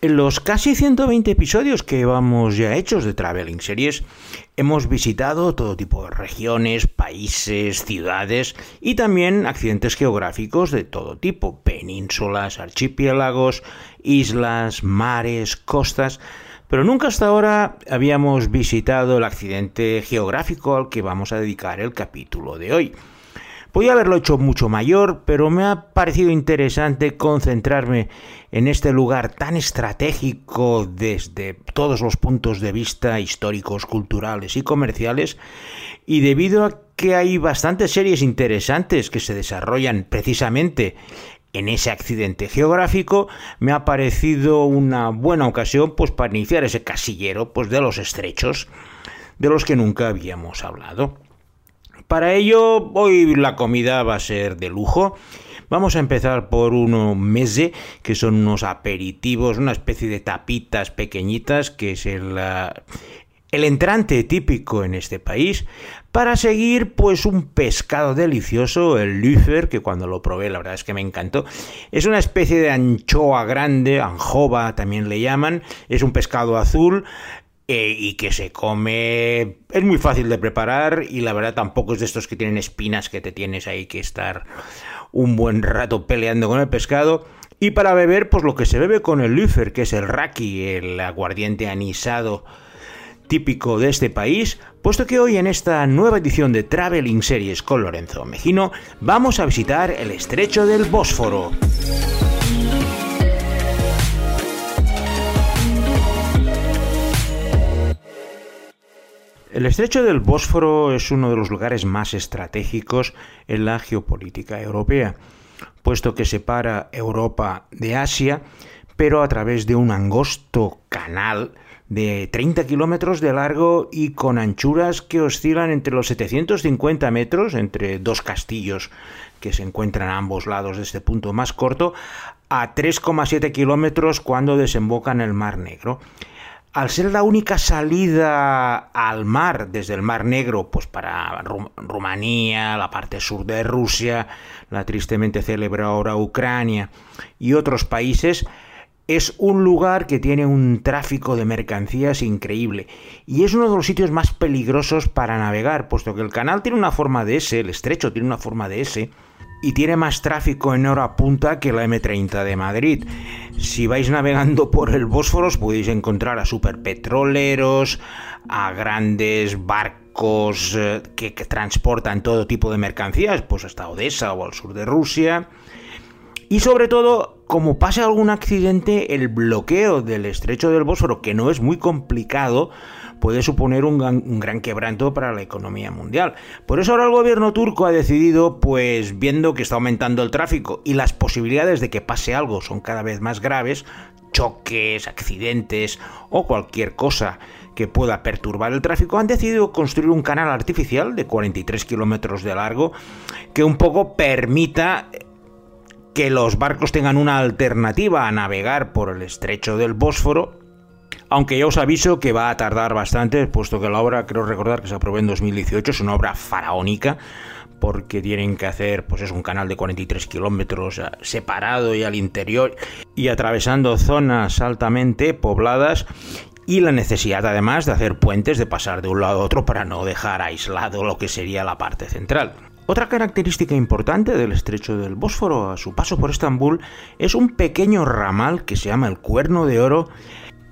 En los casi 120 episodios que vamos ya hechos de Traveling Series, hemos visitado todo tipo de regiones, países, ciudades y también accidentes geográficos de todo tipo, penínsulas, archipiélagos, islas, mares, costas, pero nunca hasta ahora habíamos visitado el accidente geográfico al que vamos a dedicar el capítulo de hoy. Podía haberlo hecho mucho mayor, pero me ha parecido interesante concentrarme en este lugar tan estratégico desde todos los puntos de vista históricos, culturales y comerciales, y debido a que hay bastantes series interesantes que se desarrollan precisamente en ese accidente geográfico, me ha parecido una buena ocasión pues para iniciar ese casillero pues de los estrechos de los que nunca habíamos hablado. Para ello, hoy la comida va a ser de lujo. Vamos a empezar por uno mese, que son unos aperitivos, una especie de tapitas pequeñitas, que es el, el entrante típico en este país. Para seguir, pues un pescado delicioso, el Lüfer, que cuando lo probé la verdad es que me encantó. Es una especie de anchoa grande, anjova también le llaman. Es un pescado azul eh, y que se come. Es muy fácil de preparar y la verdad tampoco es de estos que tienen espinas que te tienes ahí que estar un buen rato peleando con el pescado. Y para beber, pues lo que se bebe con el Lüfer, que es el raki, el aguardiente anisado típico de este país, puesto que hoy en esta nueva edición de Traveling Series con Lorenzo Mejino vamos a visitar el estrecho del Bósforo. El estrecho del Bósforo es uno de los lugares más estratégicos en la geopolítica europea, puesto que separa Europa de Asia, pero a través de un angosto canal de 30 kilómetros de largo y con anchuras que oscilan entre los 750 metros, entre dos castillos que se encuentran a ambos lados de este punto más corto, a 3,7 kilómetros cuando desemboca en el Mar Negro al ser la única salida al mar desde el Mar Negro, pues para Rumanía, la parte sur de Rusia, la tristemente célebre ahora Ucrania y otros países, es un lugar que tiene un tráfico de mercancías increíble y es uno de los sitios más peligrosos para navegar, puesto que el canal tiene una forma de S, el estrecho tiene una forma de S, y tiene más tráfico en hora punta que la M30 de Madrid. Si vais navegando por el Bósforo podéis encontrar a superpetroleros, a grandes barcos eh, que, que, transportan todo tipo de mercancías, pues hasta Odessa o al sur de Rusia. Y sobre todo, como pasa algún accidente, el bloqueo del estrecho del Bósforo, que no es muy complicado, puede suponer un gran, quebranto para la economía mundial. Por eso ahora el gobierno turco ha decidido, pues viendo que está aumentando el tráfico y las posibilidades de que pase algo son cada vez más graves, choques, accidentes o cualquier cosa que pueda perturbar el tráfico, han decidido construir un canal artificial de 43 kilómetros de largo que un poco permita que los barcos tengan una alternativa a navegar por el estrecho del Bósforo aunque ya os aviso que va a tardar bastante, puesto que la obra, creo recordar que se aprobó en 2018, es una obra faraónica, porque tienen que hacer, pues es un canal de 43 kilómetros eh, separado y al interior, y atravesando zonas altamente pobladas, y la necesidad además de hacer puentes, de pasar de un lado a otro para no dejar aislado lo que sería la parte central. Otra característica importante del estrecho del Bósforo a su paso por Estambul es un pequeño ramal que se llama el Cuerno de Oro,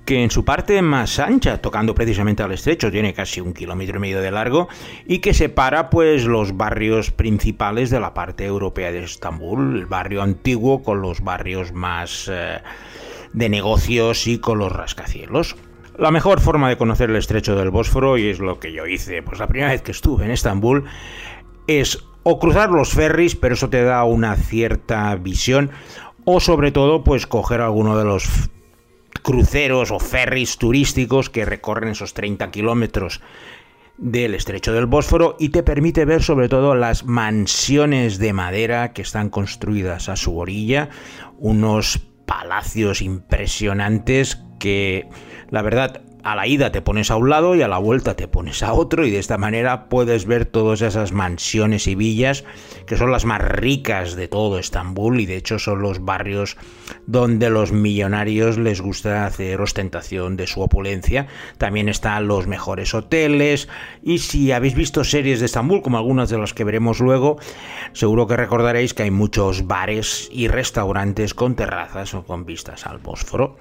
que en su parte más ancha, tocando precisamente al estrecho, tiene casi un kilómetro y medio de largo y que separa pues los barrios principales de la parte europea de Estambul, el barrio antiguo con los barrios más eh, de negocios y con los rascacielos. La mejor forma de conocer el estrecho del Bósforo, y es lo que yo hice pues la primera vez que estuve en Estambul, es o cruzar los ferries, pero eso te da una cierta visión, o sobre todo pues coger alguno de los cruceros o ferries turísticos que recorren esos 30 kilómetros del estrecho del Bósforo y te permite ver sobre todo las mansiones de madera que están construidas a su orilla, unos palacios impresionantes que la verdad a la ida te pones a un lado y a la vuelta te pones a otro y de esta manera puedes ver todas esas mansiones y villas que son las más ricas de todo Estambul y de hecho son los barrios donde los millonarios les gusta hacer ostentación de su opulencia. También están los mejores hoteles y si habéis visto series de Estambul como algunas de las que veremos luego, seguro que recordaréis que hay muchos bares y restaurantes con terrazas o con vistas al Bósforo.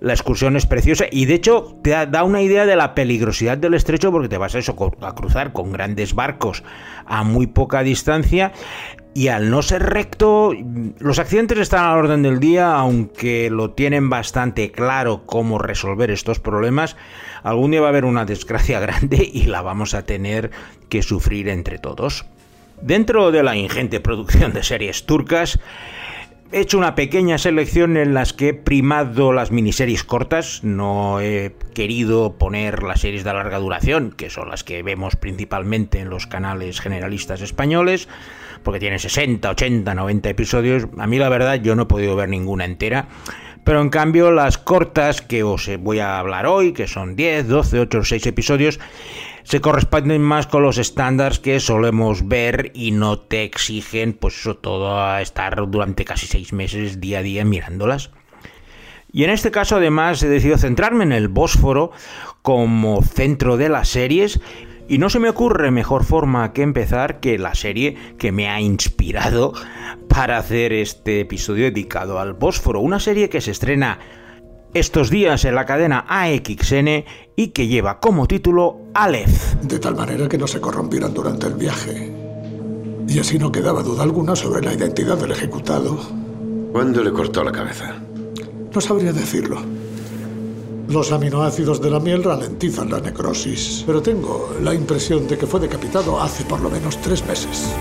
La excursión es preciosa y de hecho te da una idea de la peligrosidad del estrecho porque te vas a, eso, a cruzar con grandes barcos a muy poca distancia y al no ser recto, los accidentes están a la orden del día, aunque lo tienen bastante claro cómo resolver estos problemas. Algún día va a haber una desgracia grande y la vamos a tener que sufrir entre todos. Dentro de la ingente producción de series turcas, He hecho una pequeña selección en las que he primado las miniseries cortas, no he querido poner las series de larga duración, que son las que vemos principalmente en los canales generalistas españoles, porque tienen 60, 80, 90 episodios. A mí la verdad yo no he podido ver ninguna entera, pero en cambio las cortas que os voy a hablar hoy, que son 10, 12, 8 o 6 episodios, se corresponden más con los estándares que solemos ver y no te exigen pues todo a estar durante casi seis meses día a día mirándolas. Y en este caso además he decidido centrarme en el Bósforo como centro de las series y no se me ocurre mejor forma que empezar que la serie que me ha inspirado para hacer este episodio dedicado al Bósforo, una serie que se estrena estos días en la cadena AXN y que lleva como título Aleph. De tal manera que no se corrompieran durante el viaje. Y así no quedaba duda alguna sobre la identidad del ejecutado. ¿Cuándo le cortó la cabeza? No sabría decirlo. Los aminoácidos de la miel ralentizan la necrosis, pero tengo la impresión de que fue decapitado hace por lo menos tres meses.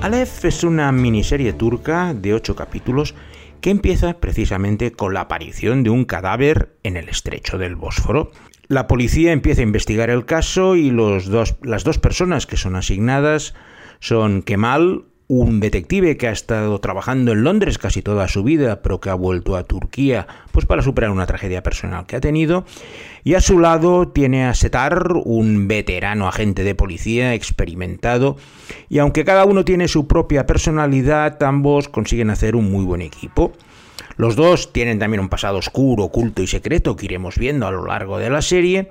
Aleph es una miniserie turca de ocho capítulos que empieza precisamente con la aparición de un cadáver en el estrecho del Bósforo. La policía empieza a investigar el caso y los dos, las dos personas que son asignadas son Kemal, un detective que ha estado trabajando en Londres casi toda su vida, pero que ha vuelto a Turquía pues para superar una tragedia personal que ha tenido, y a su lado tiene a Setar, un veterano agente de policía experimentado, y aunque cada uno tiene su propia personalidad, ambos consiguen hacer un muy buen equipo. Los dos tienen también un pasado oscuro, oculto y secreto que iremos viendo a lo largo de la serie,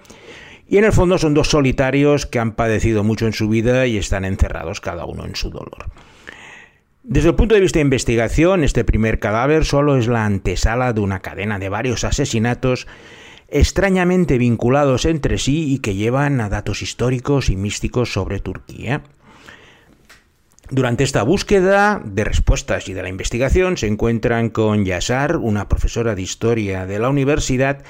y en el fondo son dos solitarios que han padecido mucho en su vida y están encerrados cada uno en su dolor. Desde el punto de vista de investigación, este primer cadáver solo es la antesala de una cadena de varios asesinatos extrañamente vinculados entre sí y que llevan a datos históricos y místicos sobre Turquía. Durante esta búsqueda de respuestas y de la investigación se encuentran con Yasar, una profesora de historia de la universidad,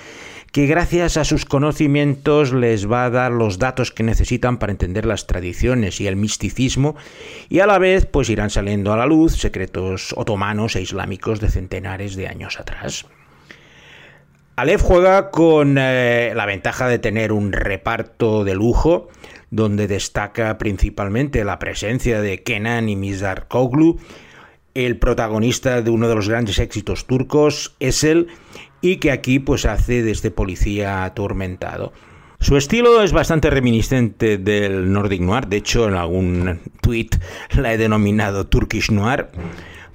que gracias a sus conocimientos les va a dar los datos que necesitan para entender las tradiciones y el misticismo y a la vez pues irán saliendo a la luz secretos otomanos e islámicos de centenares de años atrás. Aleph juega con eh, la ventaja de tener un reparto de lujo, donde destaca principalmente la presencia de Kenan y Mizar Koglu, el protagonista de uno de los grandes éxitos turcos, es el y que aquí pues hace de este policía atormentado. Su estilo es bastante reminiscente del Nordic Noir, de hecho en algún tweet la he denominado Turkish Noir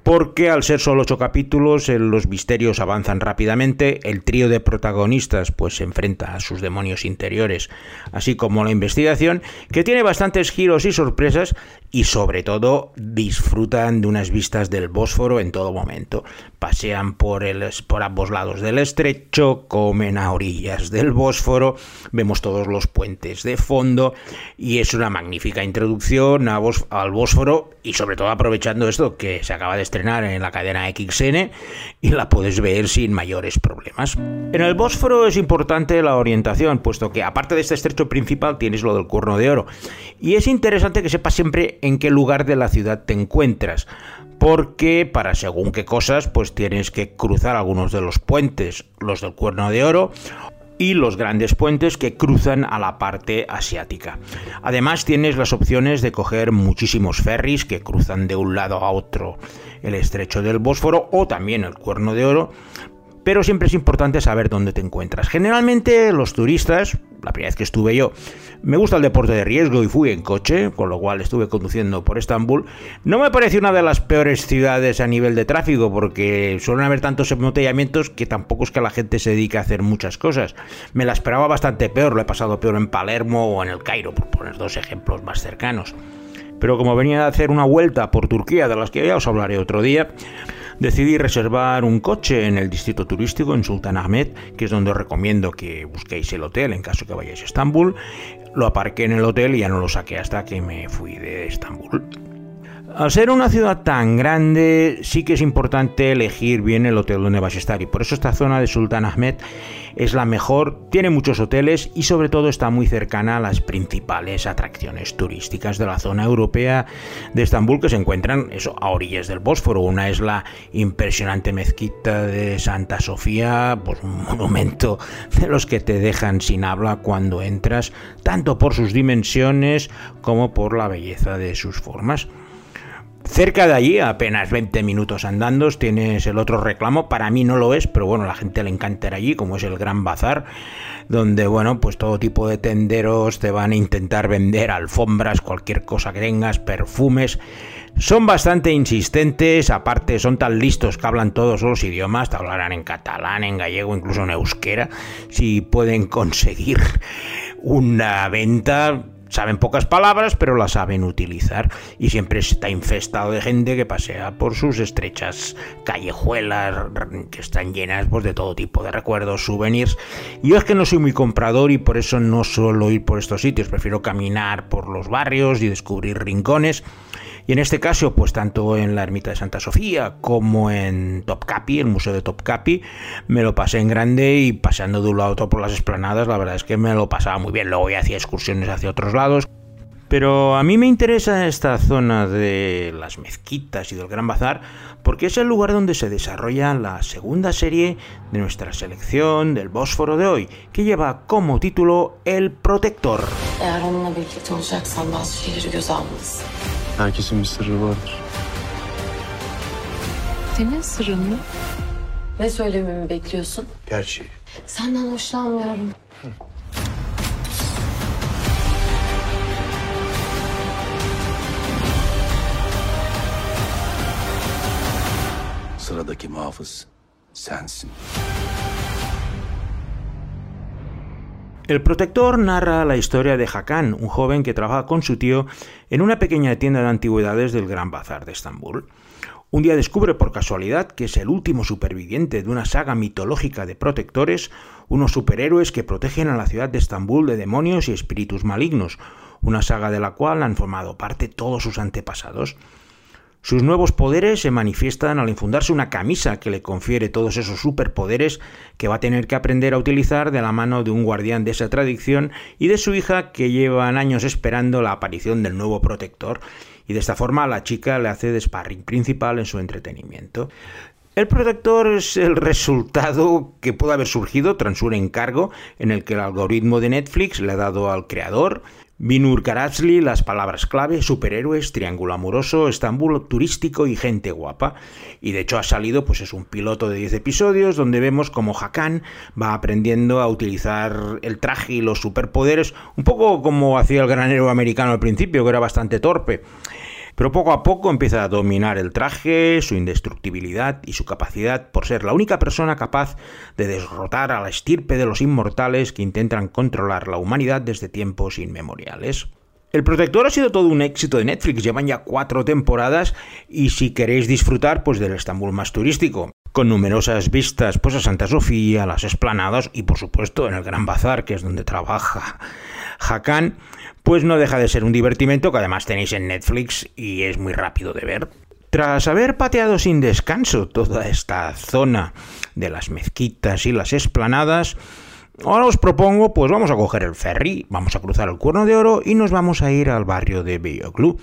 porque al ser solo ocho capítulos los misterios avanzan rápidamente, el trío de protagonistas pues se enfrenta a sus demonios interiores, así como la investigación, que tiene bastantes giros y sorpresas y sobre todo disfrutan de unas vistas del Bósforo en todo momento. Pasean por, el, por ambos lados del estrecho, comen a orillas del Bósforo, vemos todos los puentes de fondo y es una magnífica introducción al Bósforo y sobre todo aprovechando esto que se acaba de estrenar en la cadena XN y la puedes ver sin mayores problemas. En el Bósforo es importante la orientación, puesto que aparte de este estrecho principal tienes lo del cuerno de oro. Y es interesante que sepas siempre en qué lugar de la ciudad te encuentras, porque para según qué cosas, pues tienes que cruzar algunos de los puentes, los del cuerno de oro, y los grandes puentes que cruzan a la parte asiática. Además tienes las opciones de coger muchísimos ferries que cruzan de un lado a otro el estrecho del Bósforo o también el Cuerno de Oro pero siempre es importante saber dónde te encuentras. Generalmente los turistas, la primera vez que estuve yo, me gusta el deporte de riesgo y fui en coche, con lo cual estuve conduciendo por Estambul. No me pareció una de las peores ciudades a nivel de tráfico, porque suelen haber tantos embotellamientos que tampoco es que la gente se dedique a hacer muchas cosas. Me la esperaba bastante peor, lo he pasado peor en Palermo o en el Cairo, por poner dos ejemplos más cercanos. Pero como venía a hacer una vuelta por Turquía, de las que ya os hablaré otro día, decidí reservar un coche en el distrito turístico en Sultan Ahmed, que es donde os recomiendo que busquéis el hotel en caso que vayáis a Estambul. Lo aparqué en el hotel y ya no lo saqué hasta que me fui de Estambul. Al ser una ciudad tan grande, sí que es importante elegir bien el hotel donde vas a estar y por eso esta zona de Sultan Ahmed es la mejor, tiene muchos hoteles y sobre todo está muy cercana a las principales atracciones turísticas de la zona europea de Estambul que se encuentran a orillas del Bósforo. Una es la impresionante mezquita de Santa Sofía, pues un monumento de los que te dejan sin habla cuando entras, tanto por sus dimensiones como por la belleza de sus formas. Cerca de allí, apenas 20 minutos andando, tienes el otro reclamo. Para mí no lo es, pero bueno, la gente le encanta ir allí, como es el Gran Bazar, donde, bueno, pues todo tipo de tenderos te van a intentar vender alfombras, cualquier cosa que tengas, perfumes. Son bastante insistentes, aparte son tan listos que hablan todos los idiomas, te hablarán en catalán, en gallego, incluso en euskera, si pueden conseguir una venta Saben pocas palabras, pero las saben utilizar y siempre está infestado de gente que pasea por sus estrechas callejuelas que están llenas pues, de todo tipo de recuerdos, souvenirs. Yo es que no soy muy comprador y por eso no suelo ir por estos sitios, prefiero caminar por los barrios y descubrir rincones. Y en este caso, pues tanto en la ermita de Santa Sofía como en Topkapi, el museo de Topkapi, me lo pasé en grande y paseando de un lado a otro por las esplanadas, la verdad es que me lo pasaba muy bien. Luego ya hacía excursiones hacia otros lados. Pero a mí me interesa esta zona de las mezquitas y del Gran Bazar porque es el lugar donde se desarrolla la segunda serie de nuestra selección del Bósforo de hoy, que lleva como título El Protector. Herkesin bir sırrı vardır. Senin sırrın mı? Ne söylememi bekliyorsun? Gerçeği. Senden hoşlanmıyorum. Sıradaki muhafız sensin. El protector narra la historia de Hakan, un joven que trabaja con su tío en una pequeña tienda de antigüedades del Gran Bazar de Estambul. Un día descubre por casualidad que es el último superviviente de una saga mitológica de protectores, unos superhéroes que protegen a la ciudad de Estambul de demonios y espíritus malignos, una saga de la cual han formado parte todos sus antepasados. Sus nuevos poderes se manifiestan al infundarse una camisa que le confiere todos esos superpoderes que va a tener que aprender a utilizar de la mano de un guardián de esa tradición y de su hija que llevan años esperando la aparición del nuevo protector y de esta forma la chica le hace de sparring principal en su entretenimiento. El protector es el resultado que puede haber surgido tras un encargo en el que el algoritmo de Netflix le ha dado al creador Binur Karazli, las palabras clave, superhéroes, triángulo amoroso, Estambul turístico y gente guapa. Y de hecho ha salido, pues es un piloto de 10 episodios donde vemos como Hakan va aprendiendo a utilizar el traje y los superpoderes, un poco como hacía el granero americano al principio, que era bastante torpe. Pero poco a poco empieza a dominar el traje, su indestructibilidad y su capacidad por ser la única persona capaz de derrotar a la estirpe de los inmortales que intentan controlar la humanidad desde tiempos inmemoriales. El Protector ha sido todo un éxito de Netflix, llevan ya cuatro temporadas y si queréis disfrutar pues del Estambul más turístico, con numerosas vistas pues a Santa Sofía, a las esplanadas y por supuesto en el Gran Bazar, que es donde trabaja Hakan, pues no deja de ser un divertimento que además tenéis en Netflix y es muy rápido de ver. Tras haber pateado sin descanso toda esta zona de las mezquitas y las esplanadas, ahora os propongo, pues vamos a coger el ferry, vamos a cruzar el Cuerno de Oro y nos vamos a ir al barrio de Club,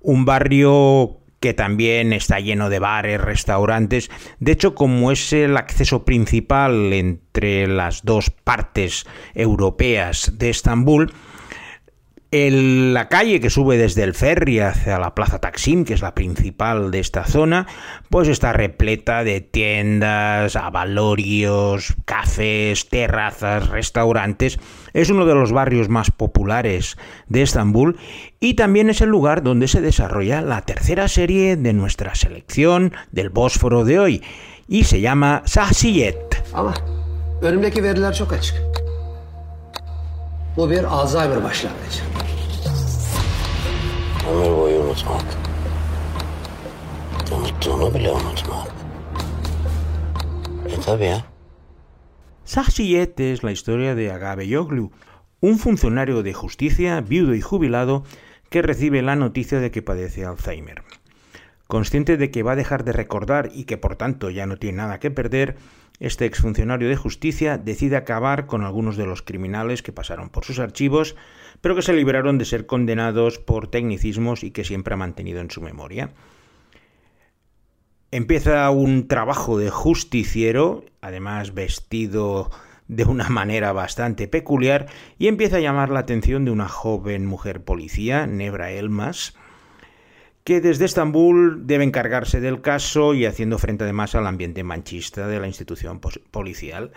Un barrio que también está lleno de bares, restaurantes. De hecho, como es el acceso principal entre las dos partes europeas de Estambul, la calle que sube desde el ferry hacia la Plaza Taksim, que es la principal de esta zona, pues está repleta de tiendas, avalorios, cafés, terrazas, restaurantes. Es uno de los barrios más populares de Estambul y también es el lugar donde se desarrolla la tercera serie de nuestra selección del Bósforo de hoy y se llama Sahsiyet. Bu bir Alzheimer başlangıcı. Ömür boyu unutmak. Unuttuğunu bile unutmak. E tabi ya. Sahsiyet es la historia de Agave Yoglu, un funcionario de justicia, viudo y jubilado, que recibe la noticia de que padece Alzheimer. Consciente de que va a dejar de recordar y que por tanto ya no tiene nada que perder, este exfuncionario de justicia decide acabar con algunos de los criminales que pasaron por sus archivos, pero que se libraron de ser condenados por tecnicismos y que siempre ha mantenido en su memoria. Empieza un trabajo de justiciero, además vestido de una manera bastante peculiar, y empieza a llamar la atención de una joven mujer policía, Nebra Elmas, que desde Estambul debe encargarse del caso y haciendo frente además al ambiente manchista de la institución policial.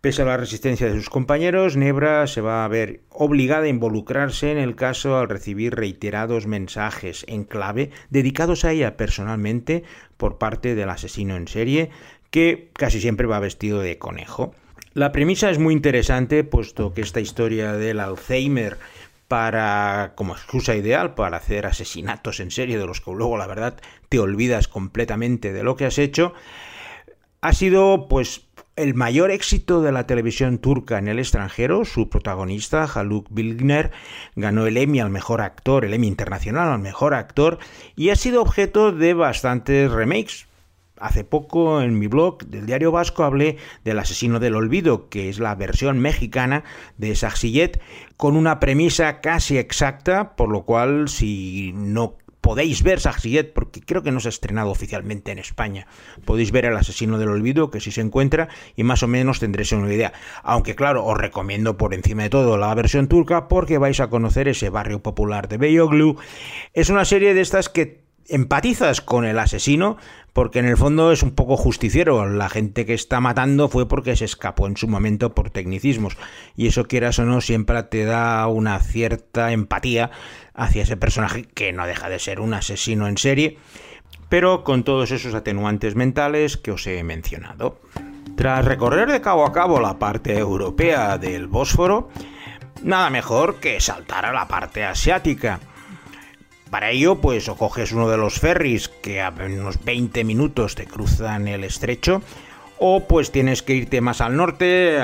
Pese a la resistencia de sus compañeros, Nebra se va a ver obligada a involucrarse en el caso al recibir reiterados mensajes en clave dedicados a ella personalmente por parte del asesino en serie, que casi siempre va vestido de conejo. La premisa es muy interesante, puesto que esta historia del Alzheimer para como excusa ideal para hacer asesinatos en serie de los que luego la verdad te olvidas completamente de lo que has hecho ha sido pues el mayor éxito de la televisión turca en el extranjero, su protagonista, Haluk Bilgner, ganó el Emmy al mejor actor, el Emmy internacional al mejor actor, y ha sido objeto de bastantes remakes. Hace poco en mi blog del Diario Vasco hablé del Asesino del Olvido, que es la versión mexicana de Saxillet, con una premisa casi exacta, por lo cual si no podéis ver Saxillet, porque creo que no se ha estrenado oficialmente en España. Podéis ver El asesino del olvido, que sí se encuentra, y más o menos tendréis una idea. Aunque claro, os recomiendo por encima de todo la versión turca, porque vais a conocer ese barrio popular de Beyoglu. Es una serie de estas que empatizas con el asesino porque en el fondo es un poco justiciero. La gente que está matando fue porque se escapó en su momento por tecnicismos. Y eso, quieras o no, siempre te da una cierta empatía hacia ese personaje que no deja de ser un asesino en serie, pero con todos esos atenuantes mentales que os he mencionado. Tras recorrer de cabo a cabo la parte europea del Bósforo, nada mejor que saltar a la parte asiática para ello, pues o coges uno de los ferries que a unos 20 minutos te cruzan el estrecho, o pues tienes que irte más al norte,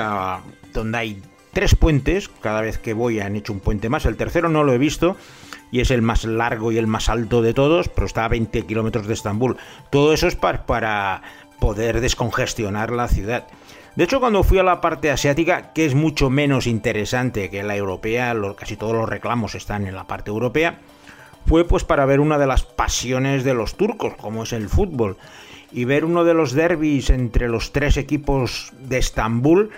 donde hay tres puentes. Cada vez que voy han hecho un puente más. El tercero no lo he visto y es el más largo y el más alto de todos, pero está a 20 kilómetros de Estambul. Todo eso es para poder descongestionar la ciudad. De hecho, cuando fui a la parte asiática, que es mucho menos interesante que la europea, casi todos los reclamos están en la parte europea, fue pues para ver una de las pasiones de los turcos, como es el fútbol, y ver uno de los derbis entre los tres equipos de Estambul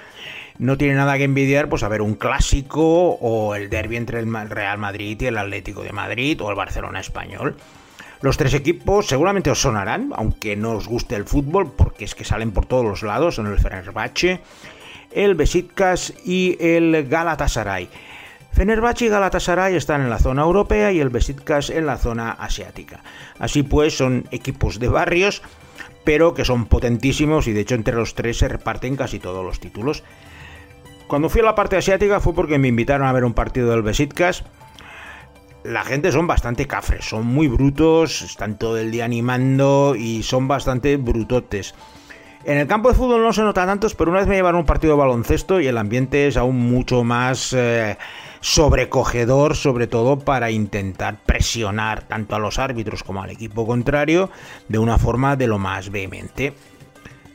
no tiene nada que envidiar pues a ver un clásico o el derby entre el Real Madrid y el Atlético de Madrid o el Barcelona español. Los tres equipos seguramente os sonarán, aunque no os guste el fútbol, porque es que salen por todos los lados, son el Fenerbahce, el Besiktas y el Galatasaray. Fenerbahce y Galatasaray están en la zona europea y el Besiktas en la zona asiática. Así pues, son equipos de barrios, pero que son potentísimos y de hecho entre los tres se reparten casi todos los títulos. Cuando fui a la parte asiática fue porque me invitaron a ver un partido del Besiktas. La gente son bastante cafres, son muy brutos, están todo el día animando y son bastante brutotes. En el campo de fútbol no se nota tantos, pero una vez me llevaron un partido de baloncesto y el ambiente es aún mucho más eh, sobrecogedor, sobre todo para intentar presionar tanto a los árbitros como al equipo contrario de una forma de lo más vehemente.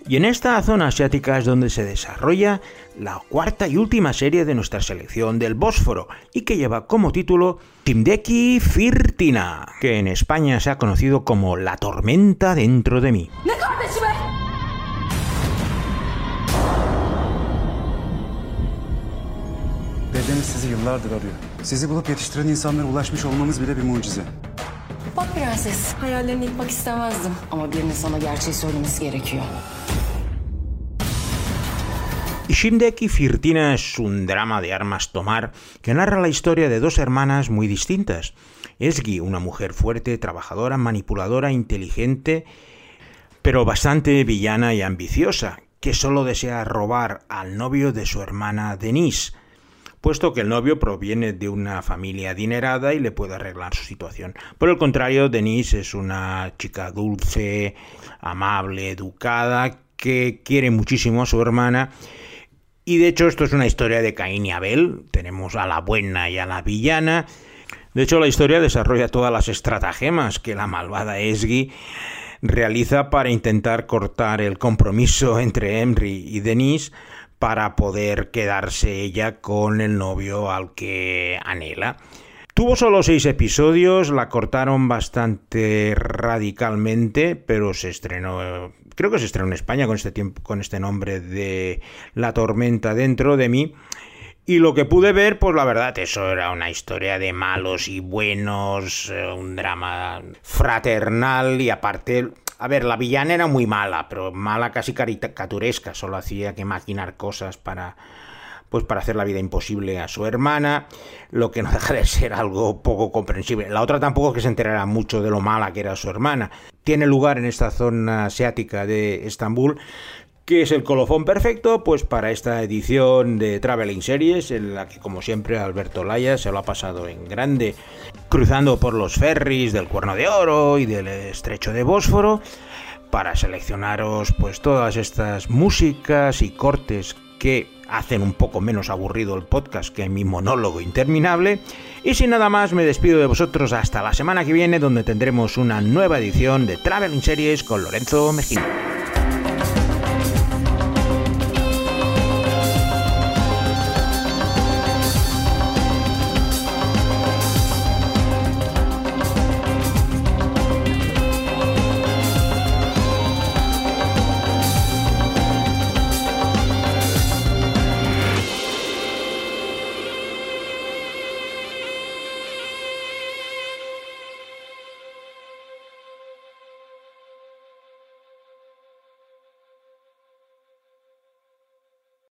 Y en esta zona asiática es donde se desarrolla la cuarta y última serie de nuestra selección del Bósforo y que lleva como título Timdeki Firtina, que en España se ha conocido como La tormenta dentro de mí. Sevdeniz sizi yıllardır arıyor. Sizi bulup yetiştiren insanlara ulaşmış olmamız bile bir mucize. Bak prenses, hayallerini yıkmak istemezdim. Ama birinin sana gerçeği söylemesi gerekiyor. Shindeki Firtina es un drama de armas tomar que narra la historia de dos hermanas muy distintas. Esgi, una mujer fuerte, trabajadora, manipuladora, inteligente, pero bastante villana y ambiciosa, que solo desea robar al novio de su hermana Denise, puesto que el novio proviene de una familia adinerada y le puede arreglar su situación. Por el contrario, Denise es una chica dulce, amable, educada, que quiere muchísimo a su hermana. Y de hecho esto es una historia de Caín y Abel. Tenemos a la buena y a la villana. De hecho la historia desarrolla todas las estratagemas que la malvada Esgi realiza para intentar cortar el compromiso entre Emry y Denise para poder quedarse ella con el novio al que anhela. Tuvo solo seis episodios, la cortaron bastante radicalmente, pero se estrenó, creo que se estrenó en España con este tiempo, con este nombre de La tormenta dentro de mí. Y lo que pude ver, pues la verdad, eso era una historia de malos y buenos, eh, un drama fraternal y aparte, a ver, la villana era muy mala, pero mala casi caricaturesca, solo hacía que maquinar cosas para pues para hacer la vida imposible a su hermana, lo que no deja de ser algo poco comprensible. La otra tampoco es que se enterara mucho de lo mala que era su hermana. Tiene lugar en esta zona asiática de Estambul, que es el colofón perfecto pues para esta edición de Traveling Series en la que como siempre Alberto Laya se lo ha pasado en grande cruzando por los ferries del Cuerno de Oro y del Estrecho de Bósforo para seleccionaros pues todas estas músicas y cortes que hacen un poco menos aburrido el podcast que mi monólogo interminable. Y sin nada más, me despido de vosotros hasta la semana que viene, donde tendremos una nueva edición de Traveling Series con Lorenzo Mejía.